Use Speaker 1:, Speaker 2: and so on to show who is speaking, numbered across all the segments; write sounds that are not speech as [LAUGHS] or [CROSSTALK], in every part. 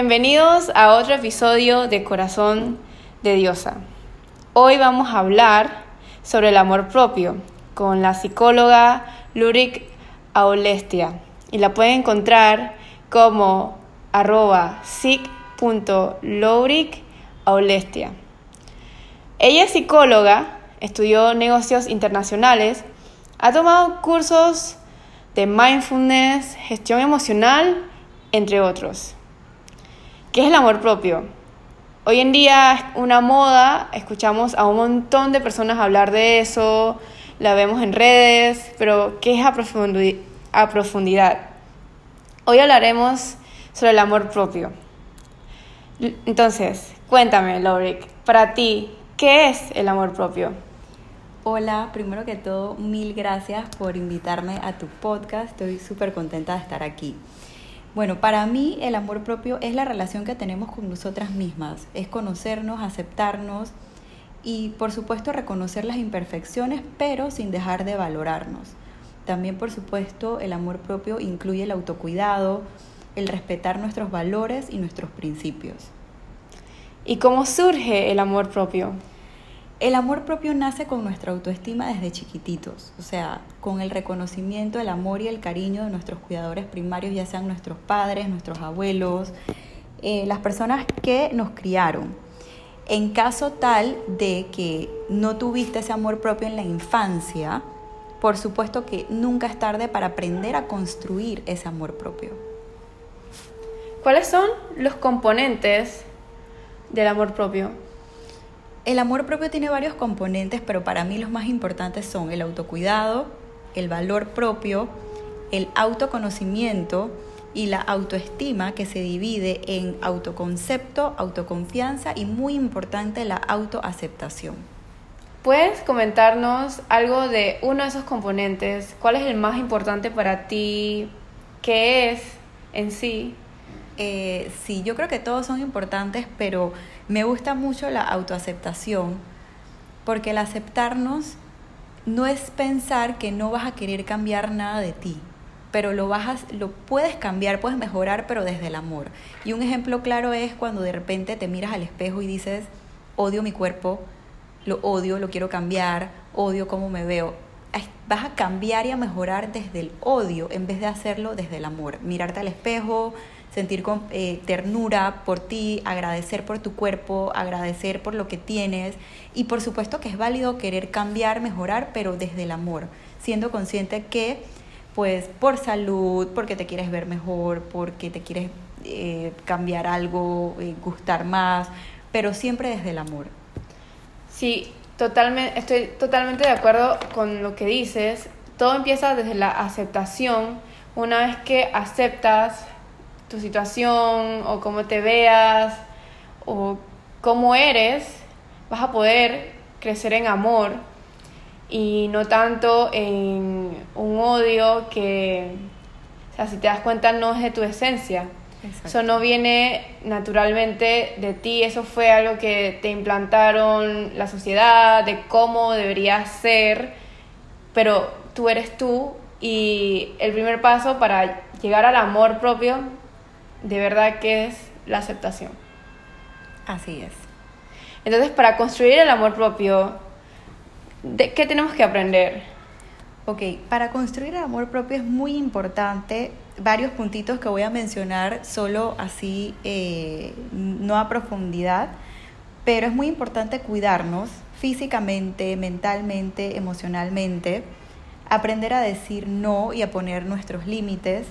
Speaker 1: Bienvenidos a otro episodio de Corazón de Diosa. Hoy vamos a hablar sobre el amor propio con la psicóloga Lurik Aulestia y la pueden encontrar como arroba Aulestia. Ella es psicóloga, estudió negocios internacionales, ha tomado cursos de mindfulness, gestión emocional, entre otros. ¿Qué es el amor propio? Hoy en día es una moda, escuchamos a un montón de personas hablar de eso, la vemos en redes, pero ¿qué es a, a profundidad? Hoy hablaremos sobre el amor propio. Entonces, cuéntame, Lorik, para ti, ¿qué es el amor propio?
Speaker 2: Hola, primero que todo, mil gracias por invitarme a tu podcast. Estoy súper contenta de estar aquí. Bueno, para mí el amor propio es la relación que tenemos con nosotras mismas, es conocernos, aceptarnos y por supuesto reconocer las imperfecciones, pero sin dejar de valorarnos. También por supuesto el amor propio incluye el autocuidado, el respetar nuestros valores y nuestros principios.
Speaker 1: ¿Y cómo surge el amor propio?
Speaker 2: El amor propio nace con nuestra autoestima desde chiquititos, o sea, con el reconocimiento, el amor y el cariño de nuestros cuidadores primarios, ya sean nuestros padres, nuestros abuelos, eh, las personas que nos criaron. En caso tal de que no tuviste ese amor propio en la infancia, por supuesto que nunca es tarde para aprender a construir ese amor propio.
Speaker 1: ¿Cuáles son los componentes del amor propio?
Speaker 2: El amor propio tiene varios componentes, pero para mí los más importantes son el autocuidado, el valor propio, el autoconocimiento y la autoestima que se divide en autoconcepto, autoconfianza y muy importante la autoaceptación.
Speaker 1: ¿Puedes comentarnos algo de uno de esos componentes? ¿Cuál es el más importante para ti? ¿Qué es en sí?
Speaker 2: Eh, sí, yo creo que todos son importantes, pero me gusta mucho la autoaceptación, porque el aceptarnos no es pensar que no vas a querer cambiar nada de ti, pero lo, vas lo puedes cambiar, puedes mejorar, pero desde el amor. Y un ejemplo claro es cuando de repente te miras al espejo y dices, odio mi cuerpo, lo odio, lo quiero cambiar, odio cómo me veo. Vas a cambiar y a mejorar desde el odio en vez de hacerlo desde el amor. Mirarte al espejo, sentir eh, ternura por ti, agradecer por tu cuerpo, agradecer por lo que tienes y por supuesto que es válido querer cambiar, mejorar, pero desde el amor, siendo consciente que pues por salud, porque te quieres ver mejor, porque te quieres eh, cambiar algo, eh, gustar más, pero siempre desde el amor.
Speaker 1: Sí, totalmente, estoy totalmente de acuerdo con lo que dices. Todo empieza desde la aceptación. Una vez que aceptas tu situación o cómo te veas o cómo eres, vas a poder crecer en amor y no tanto en un odio que, o sea, si te das cuenta, no es de tu esencia. Eso no viene naturalmente de ti, eso fue algo que te implantaron la sociedad, de cómo deberías ser, pero tú eres tú y el primer paso para llegar al amor propio de verdad que es la aceptación.
Speaker 2: Así es.
Speaker 1: Entonces, para construir el amor propio, ¿de qué tenemos que aprender?
Speaker 2: Ok, para construir el amor propio es muy importante varios puntitos que voy a mencionar solo así, eh, no a profundidad, pero es muy importante cuidarnos físicamente, mentalmente, emocionalmente, aprender a decir no y a poner nuestros límites,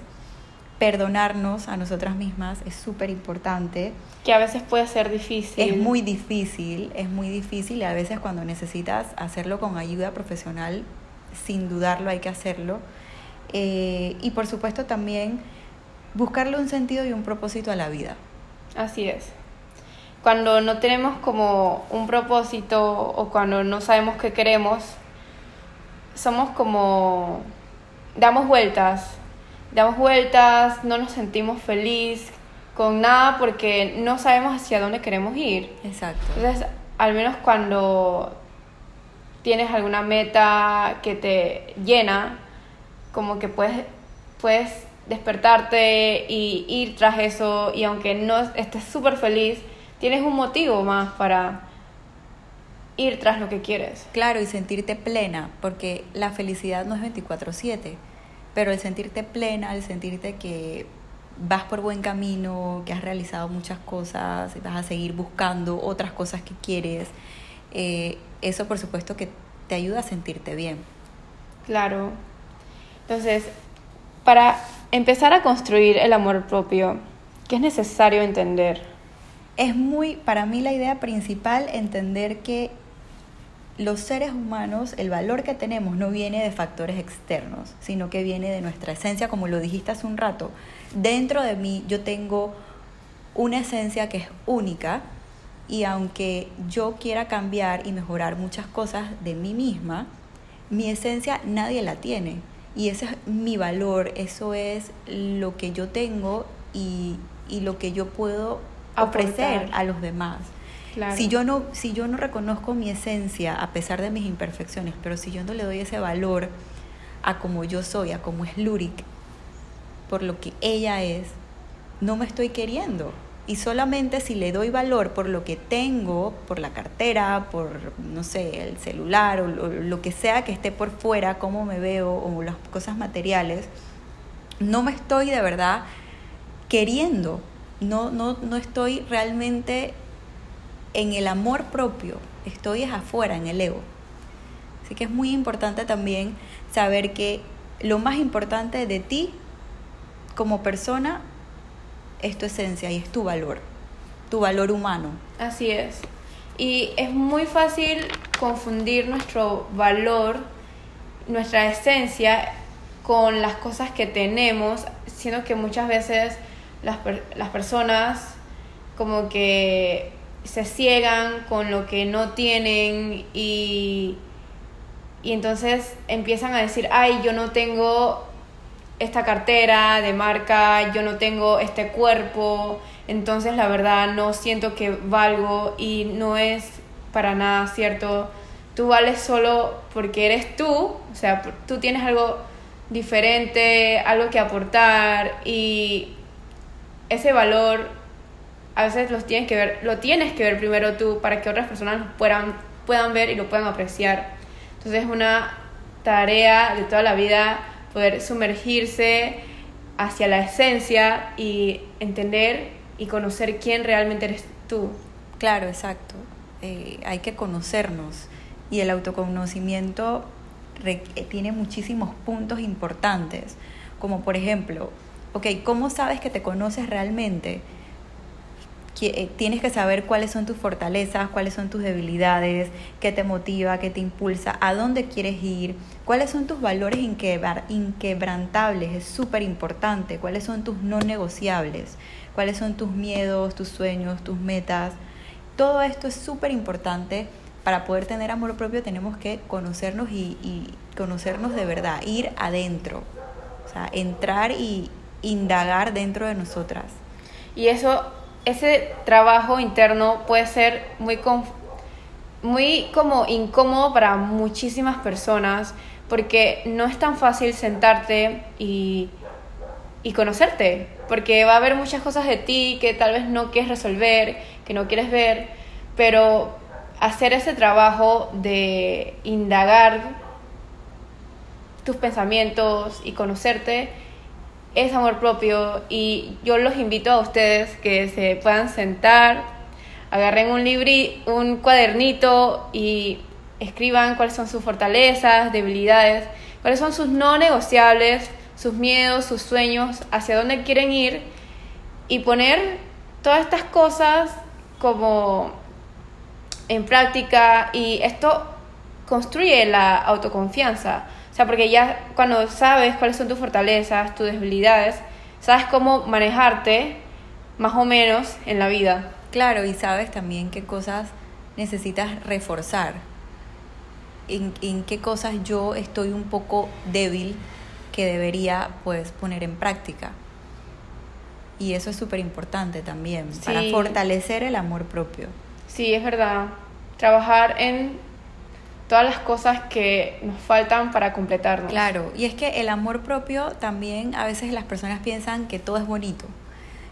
Speaker 2: perdonarnos a nosotras mismas es súper importante.
Speaker 1: Que a veces puede ser difícil.
Speaker 2: Es muy difícil, es muy difícil y a veces cuando necesitas hacerlo con ayuda profesional, sin dudarlo hay que hacerlo. Eh, y por supuesto también buscarle un sentido y un propósito a la vida.
Speaker 1: Así es. Cuando no tenemos como un propósito o cuando no sabemos qué queremos, somos como damos vueltas damos vueltas, no nos sentimos feliz con nada porque no sabemos hacia dónde queremos ir.
Speaker 2: Exacto.
Speaker 1: Entonces, al menos cuando tienes alguna meta que te llena, como que puedes, puedes despertarte y ir tras eso y aunque no estés súper feliz, tienes un motivo más para ir tras lo que quieres.
Speaker 2: Claro, y sentirte plena, porque la felicidad no es 24/7, pero el sentirte plena, el sentirte que vas por buen camino, que has realizado muchas cosas, y vas a seguir buscando otras cosas que quieres, eh, eso por supuesto que te ayuda a sentirte bien.
Speaker 1: Claro. Entonces, para empezar a construir el amor propio, ¿qué es necesario entender?
Speaker 2: Es muy, para mí la idea principal, entender que los seres humanos, el valor que tenemos no viene de factores externos, sino que viene de nuestra esencia, como lo dijiste hace un rato. Dentro de mí yo tengo una esencia que es única y aunque yo quiera cambiar y mejorar muchas cosas de mí misma, mi esencia nadie la tiene. Y ese es mi valor, eso es lo que yo tengo y, lo que yo puedo ofrecer a los demás. Si, yo no, si yo no reconozco mi esencia, a pesar de mis imperfecciones, pero si yo no le doy ese valor a como yo soy, a como es Lurik, por lo que ella es, no me estoy queriendo. Y solamente si le doy valor por lo que tengo, por la cartera, por, no sé, el celular o lo, que sea que esté por fuera, cómo me veo o las cosas materiales, no me estoy de verdad queriendo. No, no, no estoy realmente en el amor propio, estoy es afuera, en el ego. Así que es muy importante también saber que lo más importante de ti como persona es tu esencia y es tu valor, tu valor humano.
Speaker 1: Así es. Y es muy fácil confundir nuestro valor, nuestra esencia con las cosas que tenemos, siendo que muchas veces las, las personas como que se ciegan con lo que no tienen y, y entonces empiezan a decir, ay, yo no tengo esta cartera de marca, yo no tengo este cuerpo, entonces la verdad no siento que valgo y no es para nada cierto. Tú vales solo porque eres tú, o sea, tú tienes algo diferente, algo que aportar y ese valor a veces los tienes que ver, lo tienes que ver primero tú para que otras personas lo puedan, puedan ver y lo puedan apreciar. Entonces es una tarea de toda la vida poder sumergirse hacia la esencia y entender y conocer quién realmente eres tú.
Speaker 2: Claro, exacto. Eh, hay que conocernos y el autoconocimiento tiene muchísimos puntos importantes, como por ejemplo, ok, ¿cómo sabes que te conoces realmente? Eh, tienes que saber cuáles son tus fortalezas, cuáles son tus debilidades, qué te motiva, qué te impulsa, a dónde quieres ir, cuáles son tus valores inquebrantables, es súper importante, cuáles son tus no negociables, cuáles son tus miedos, tus sueños, tus metas. Todo esto es súper importante. Para poder tener amor propio tenemos que conocernos y, conocernos de verdad, ir adentro, o sea, entrar y indagar dentro de nosotras.
Speaker 1: Y eso ese trabajo interno puede ser muy, muy como incómodo para muchísimas personas porque no es tan fácil sentarte y, y conocerte, porque va a haber muchas cosas de ti que tal vez no quieres resolver, que no quieres ver, pero hacer ese trabajo de indagar tus pensamientos y conocerte es amor propio y yo los invito a ustedes que se puedan sentar, agarren un libri, un cuadernito y escriban cuáles son sus fortalezas, debilidades, cuáles son sus no negociables, sus miedos, sus sueños, hacia dónde quieren ir y poner todas estas cosas como en práctica y esto construye la autoconfianza sea, porque ya cuando sabes cuáles son tus fortalezas, tus debilidades, sabes cómo manejarte más o menos en la vida.
Speaker 2: Claro, y sabes también qué cosas necesitas reforzar, en, en qué cosas yo estoy un poco débil que debería pues poner en práctica. Y eso es súper importante también, para fortalecer el amor propio.
Speaker 1: Sí, es verdad. Trabajar en todas las cosas que nos faltan para completarnos.
Speaker 2: Claro, y es que el amor propio también a veces las personas piensan que todo es bonito.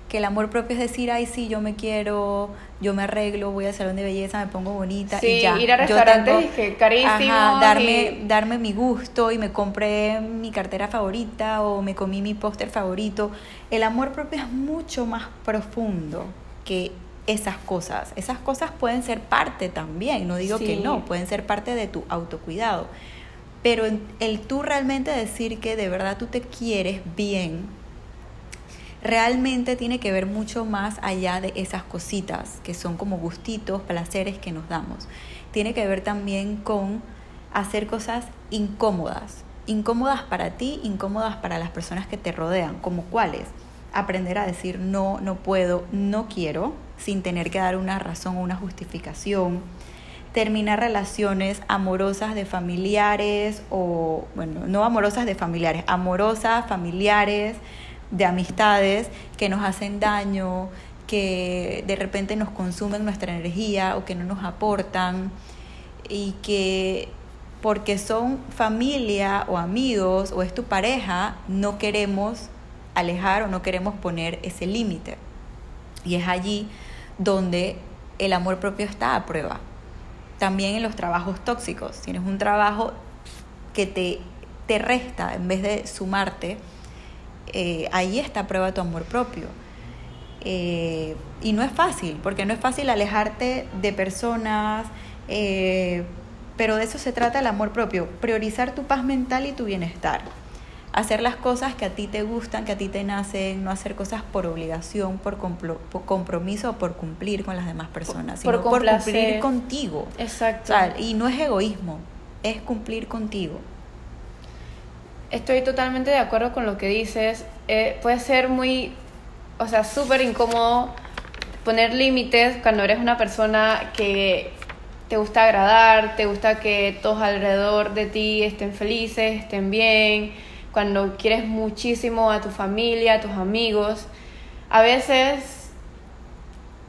Speaker 2: Que el amor propio es decir, ay, sí, yo me quiero, yo me arreglo, voy al salón de belleza, me pongo bonita
Speaker 1: Sí,
Speaker 2: y ya.
Speaker 1: ir a restaurantes
Speaker 2: tengo-
Speaker 1: que carísimos
Speaker 2: Ajá, darme,
Speaker 1: y-
Speaker 2: darme mi gusto y me compré mi cartera favorita o me comí mi póster favorito. El amor propio es mucho más profundo que esas cosas. Esas cosas pueden ser parte también, no digo que no, pueden ser parte de tu autocuidado. Pero el tú realmente decir que de verdad tú te quieres bien, realmente tiene que ver mucho más allá de esas cositas que son como gustitos, placeres que nos damos. Tiene que ver también con hacer cosas incómodas, incómodas para ti, incómodas para las personas que te rodean, como cuáles. Aprender a decir no, no puedo, no quiero, sin tener que dar una razón o una justificación. Terminar relaciones amorosas de familiares o, bueno, no amorosas de familiares, amorosas, familiares, de amistades que nos hacen daño, que de repente nos consumen nuestra energía o que no nos aportan y que porque son familia o amigos o es tu pareja, no queremos alejar o no queremos poner ese límite. Y es allí donde el amor propio está a prueba. También en los trabajos tóxicos. Tienes un trabajo que te, te resta en vez de sumarte, eh, ahí está a prueba tu amor propio. Eh, y no es fácil, porque no es fácil alejarte de personas, eh, pero de eso se trata el amor propio, priorizar tu paz mental y tu bienestar. Hacer las cosas que a ti te gustan, que a ti te nacen, no hacer cosas por obligación, por, complo- por compromiso o por cumplir con las demás personas,
Speaker 1: Por
Speaker 2: sino por cumplir contigo. O
Speaker 1: Exacto.
Speaker 2: sea, y no es egoísmo, es cumplir contigo.
Speaker 1: Estoy totalmente de acuerdo con lo que dices. Eh, puede ser muy, o sea, súper incómodo poner límites cuando eres una persona que te gusta agradar, te gusta que todos alrededor de ti estén felices, estén bien, cuando quieres muchísimo a tu familia, a tus amigos. A veces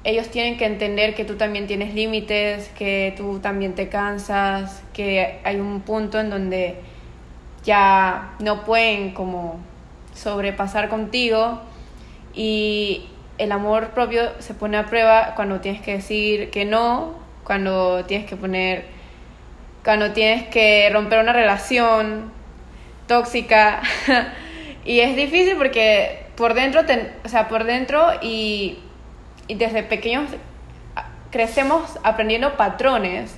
Speaker 1: ellos tienen que entender que tú también tienes límites, que tú también te cansas, que hay un punto en donde ya no pueden como sobrepasar contigo y el amor propio se pone a prueba cuando tienes que decir que no, cuando tienes que poner, cuando tienes que romper una relación tóxica [LAUGHS] y es difícil porque por dentro, te- o sea, por dentro y, y desde pequeños crecemos aprendiendo patrones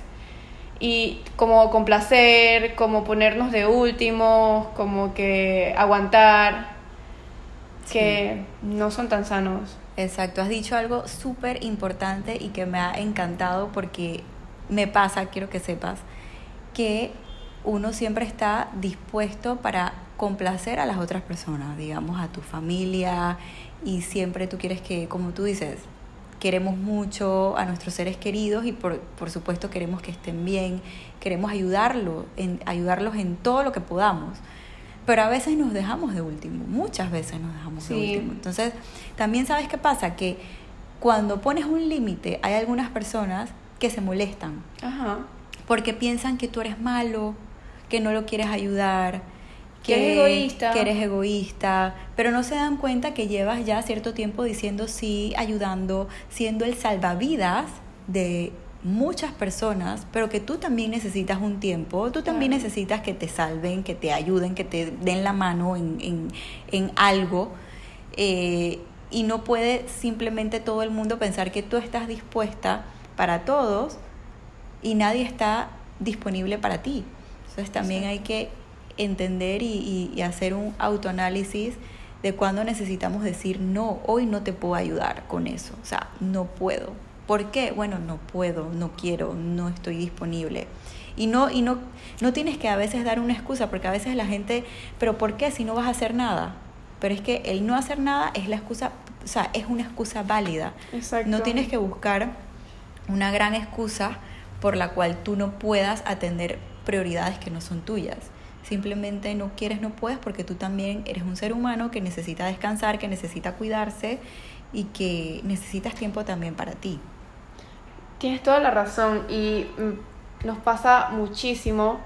Speaker 1: y como complacer, como ponernos de últimos, como que aguantar, que no son tan sanos.
Speaker 2: Exacto, has dicho algo súper importante y que me ha encantado porque me pasa, quiero que sepas, que uno siempre está dispuesto para complacer a las otras personas, digamos, a tu familia y siempre tú quieres que, como tú dices, queremos mucho a nuestros seres queridos y por, por supuesto queremos que estén bien, queremos ayudarlo, en, ayudarlos en todo lo que podamos. Pero a veces nos dejamos de último, muchas veces nos dejamos de último. Entonces, también sabes qué pasa, que cuando pones un límite, hay algunas personas que se molestan
Speaker 1: Ajá.
Speaker 2: porque piensan que tú eres malo, que no lo quieres ayudar,
Speaker 1: Que eres egoísta.
Speaker 2: que eres egoísta, pero no se dan cuenta que llevas ya cierto tiempo diciendo sí, ayudando, siendo el salvavidas de muchas personas, pero que tú también necesitas un tiempo, tú también
Speaker 1: Claro.
Speaker 2: necesitas que te salven, que te ayuden, que te den la mano en, en, en algo. eh, y no puede simplemente todo el mundo pensar que tú estás dispuesta para todos y nadie está disponible para ti. Entonces también hay que entender y, y- y hacer un autoanálisis de cuándo necesitamos decir, no, hoy no te puedo ayudar con eso, o sea, no puedo. ¿Por qué? Bueno, no puedo, no quiero, no estoy disponible. Y no, y no, no tienes que a veces dar una excusa, porque a veces la gente, pero ¿por qué si no vas a hacer nada? Pero es que el no hacer nada es la excusa, o sea, es una excusa válida.
Speaker 1: Exacto.
Speaker 2: No tienes que buscar una gran excusa por la cual tú no puedas atender prioridades que no son tuyas. Simplemente no quieres, no puedes, porque tú también eres un ser humano que necesita descansar, que necesita cuidarse y que necesitas tiempo también para ti.
Speaker 1: Tienes toda la razón y mm, nos pasa muchísimo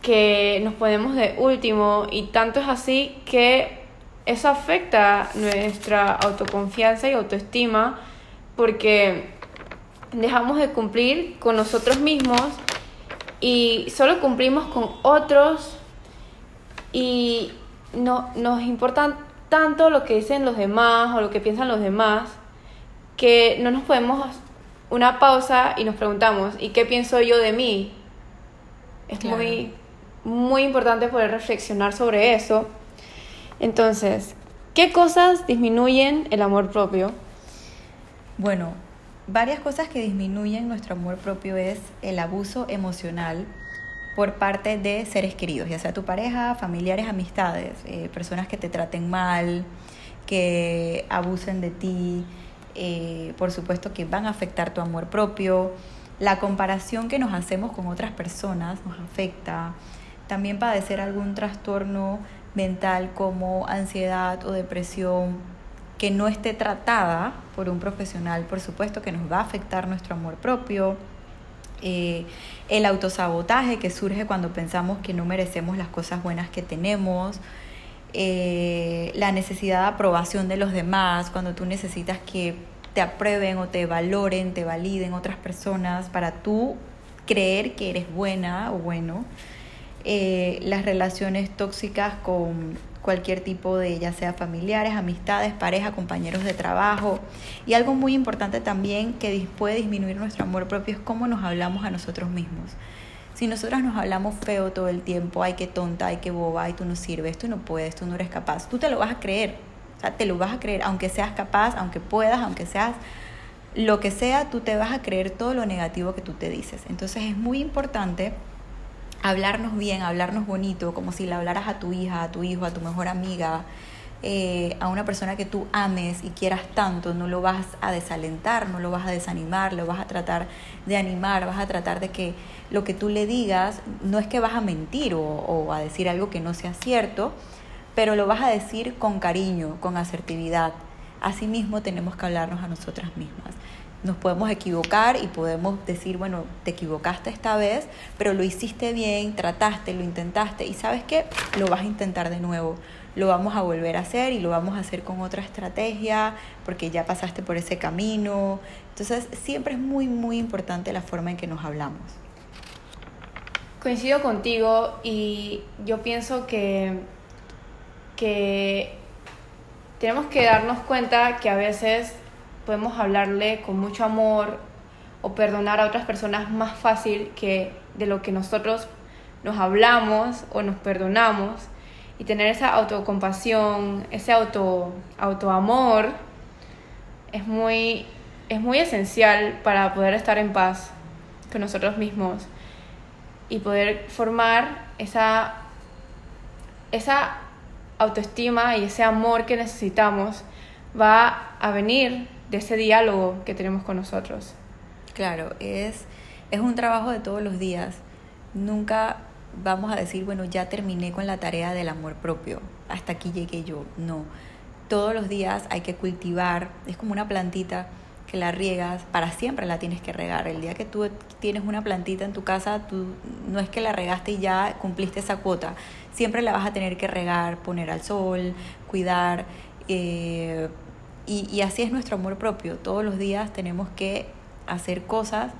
Speaker 1: que nos ponemos de último y tanto es así que eso afecta nuestra autoconfianza y autoestima porque dejamos de cumplir con nosotros mismos y solo cumplimos con otros y no, nos importa tanto lo que dicen los demás o lo que piensan los demás que no nos podemos una pausa y nos preguntamos, ¿y qué pienso yo de mí? Es muy, muy importante poder reflexionar sobre eso. Entonces, ¿qué cosas disminuyen el amor propio?
Speaker 2: Bueno, varias cosas que disminuyen nuestro amor propio es el abuso emocional por parte de seres queridos, ya sea tu pareja, familiares, amistades, eh, personas que te traten mal, que abusen de ti, eh, por supuesto que van a afectar tu amor propio. La comparación que nos hacemos con otras personas nos afecta. También padecer algún trastorno mental como ansiedad o depresión que no esté tratada por un profesional, por supuesto que nos va a afectar nuestro amor propio. Eh, el autosabotaje que surge cuando pensamos que no merecemos las cosas buenas que tenemos, eh, la necesidad de aprobación de los demás, cuando tú necesitas que te aprueben o te valoren, te validen otras personas para tú creer que eres buena o bueno. Eh, las relaciones tóxicas con cualquier tipo de, ya sea familiares, amistades, pareja, compañeros de trabajo. Y algo muy importante también que puede disminuir nuestro amor propio es cómo nos hablamos a nosotros mismos. Si nosotras nos hablamos feo todo el tiempo, ay, qué tonta, ay, qué boba, ay, tú no sirves, tú no puedes, tú no eres capaz, tú te lo vas a creer. O sea, te lo vas a creer, aunque seas capaz, aunque puedas, aunque seas lo que sea, tú te vas a creer todo lo negativo que tú te dices. Entonces es muy importante hablarnos bien, hablarnos bonito, como si le hablaras a tu hija, a tu hijo, a tu mejor amiga, eh, a una persona que tú ames y quieras tanto, no lo vas a desalentar, no lo vas a desanimar, lo vas a tratar de animar, vas a tratar de que lo que tú le digas no es que vas a mentir o, o a decir algo que no sea cierto, pero lo vas a decir con cariño, con asertividad. Asimismo tenemos que hablarnos a nosotras mismas nos podemos equivocar y podemos decir, bueno, te equivocaste esta vez, pero lo hiciste bien, trataste, lo intentaste y sabes qué, lo vas a intentar de nuevo lo vamos a volver a hacer y lo vamos a hacer con otra estrategia porque ya pasaste por ese camino. Entonces siempre es muy, muy importante la forma en que nos hablamos.
Speaker 1: Coincido contigo y yo pienso que, que tenemos que darnos cuenta que a veces podemos hablarle con mucho amor o perdonar a otras personas más fácil que de lo que nosotros nos hablamos o nos perdonamos. Y tener esa autocompasión, ese auto, autoamor, es muy, es muy esencial para poder estar en paz con nosotros mismos y poder formar esa, esa autoestima y ese amor que necesitamos va a venir de ese diálogo que tenemos con nosotros.
Speaker 2: Claro, es, es un trabajo de todos los días. Nunca vamos a decir, bueno, ya terminé con la tarea del amor propio, hasta aquí llegué yo. No, todos los días hay que cultivar, es como una plantita que la riegas, para siempre la tienes que regar. El día que tú tienes una plantita en tu casa, tú no es que la regaste y ya cumpliste esa cuota, siempre la vas a tener que regar, poner al sol, cuidar. Eh, y, y así es nuestro amor propio. Todos los días tenemos que hacer cosas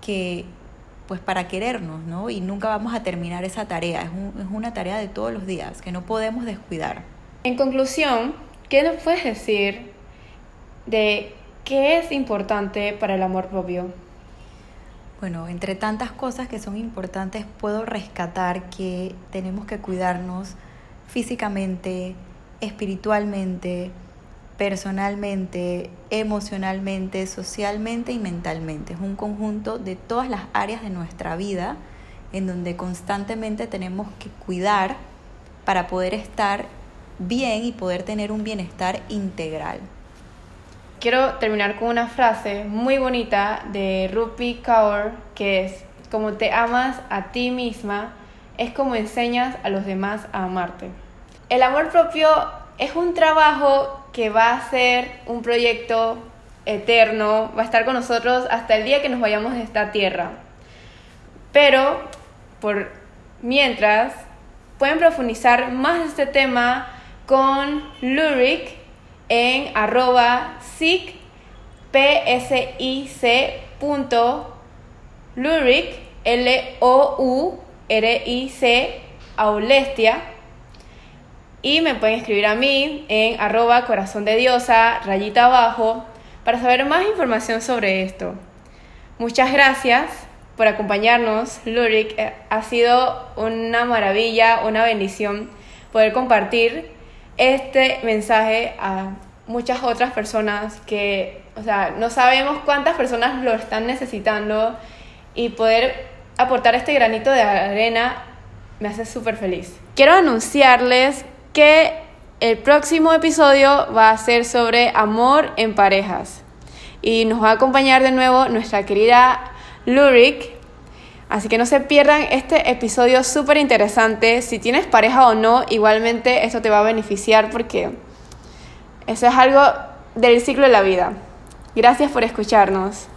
Speaker 2: que, pues para querernos, ¿no? Y nunca vamos a terminar esa tarea, es, es una tarea de todos los días que no podemos descuidar.
Speaker 1: En conclusión, ¿qué nos puedes decir de qué es importante para el amor propio?
Speaker 2: Bueno, entre tantas cosas que son importantes, puedo rescatar que tenemos que cuidarnos físicamente, espiritualmente, personalmente, emocionalmente, socialmente y mentalmente. Es un conjunto de todas las áreas de nuestra vida en donde constantemente tenemos que cuidar para poder estar bien y poder tener un bienestar integral.
Speaker 1: Quiero terminar con una frase muy bonita de Rupi Kaur que es, como te amas a ti misma, es como enseñas a los demás a amarte. El amor propio es un trabajo que va a ser un proyecto eterno, va a estar con nosotros hasta el día que nos vayamos de esta tierra. Pero, por mientras, pueden profundizar más de este tema con Luric en arroba sic, Luric, L-O-U-R-I-C, Aulestia. Y me pueden escribir a mí en arroba corazón de diosa, rayita abajo, para saber más información sobre esto. Muchas gracias por acompañarnos, Luric. Eh, ha sido una maravilla, una bendición poder compartir este mensaje a muchas otras personas que, o sea, no sabemos cuántas personas lo están necesitando y poder aportar este granito de arena me hace súper feliz. Quiero anunciarles que el próximo episodio va a ser sobre amor en parejas y nos va a acompañar de nuevo nuestra querida Lurik. Así que no se pierdan este episodio súper interesante. Si tienes pareja o no, igualmente esto te va a beneficiar porque eso es algo del ciclo de la vida. Gracias por escucharnos.